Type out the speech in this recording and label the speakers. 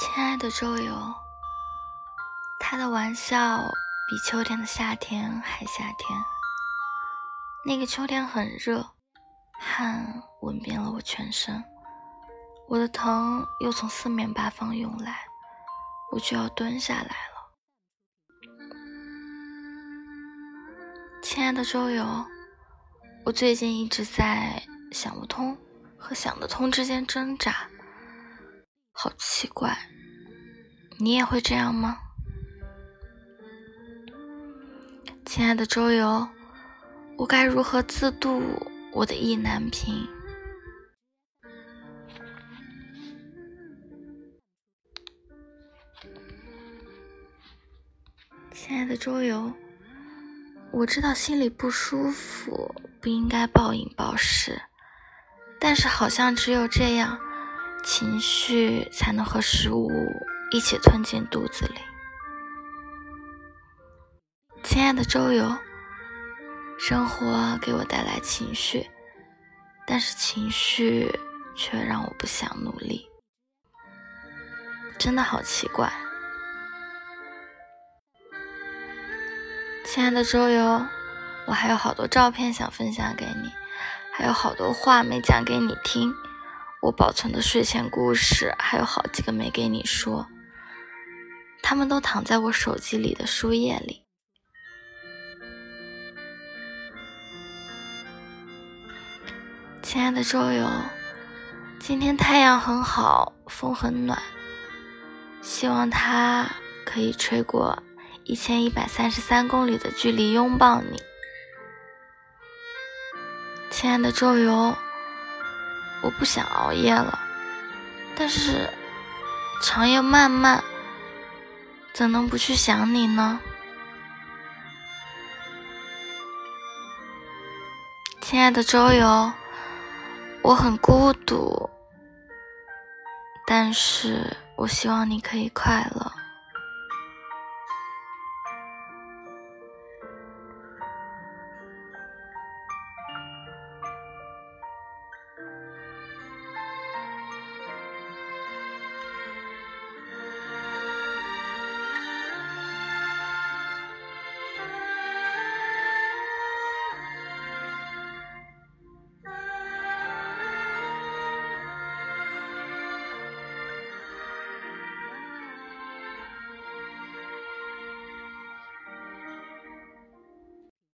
Speaker 1: 亲爱的周游，他的玩笑比秋天的夏天还夏天。那个秋天很热，汗吻遍了我全身，我的疼又从四面八方涌来，我就要蹲下来了。亲爱的周游，我最近一直在想不通和想得通之间挣扎。好奇怪，你也会这样吗，亲爱的周游？我该如何自度我的意难平？亲爱的周游，我知道心里不舒服，不应该暴饮暴食，但是好像只有这样。情绪才能和食物一起吞进肚子里。亲爱的周游，生活给我带来情绪，但是情绪却让我不想努力，真的好奇怪。亲爱的周游，我还有好多照片想分享给你，还有好多话没讲给你听。我保存的睡前故事还有好几个没给你说，他们都躺在我手机里的书页里。亲爱的周游，今天太阳很好，风很暖，希望它可以吹过一千一百三十三公里的距离拥抱你。亲爱的周游。我不想熬夜了，但是长夜漫漫，怎能不去想你呢？亲爱的周游，我很孤独，但是我希望你可以快乐。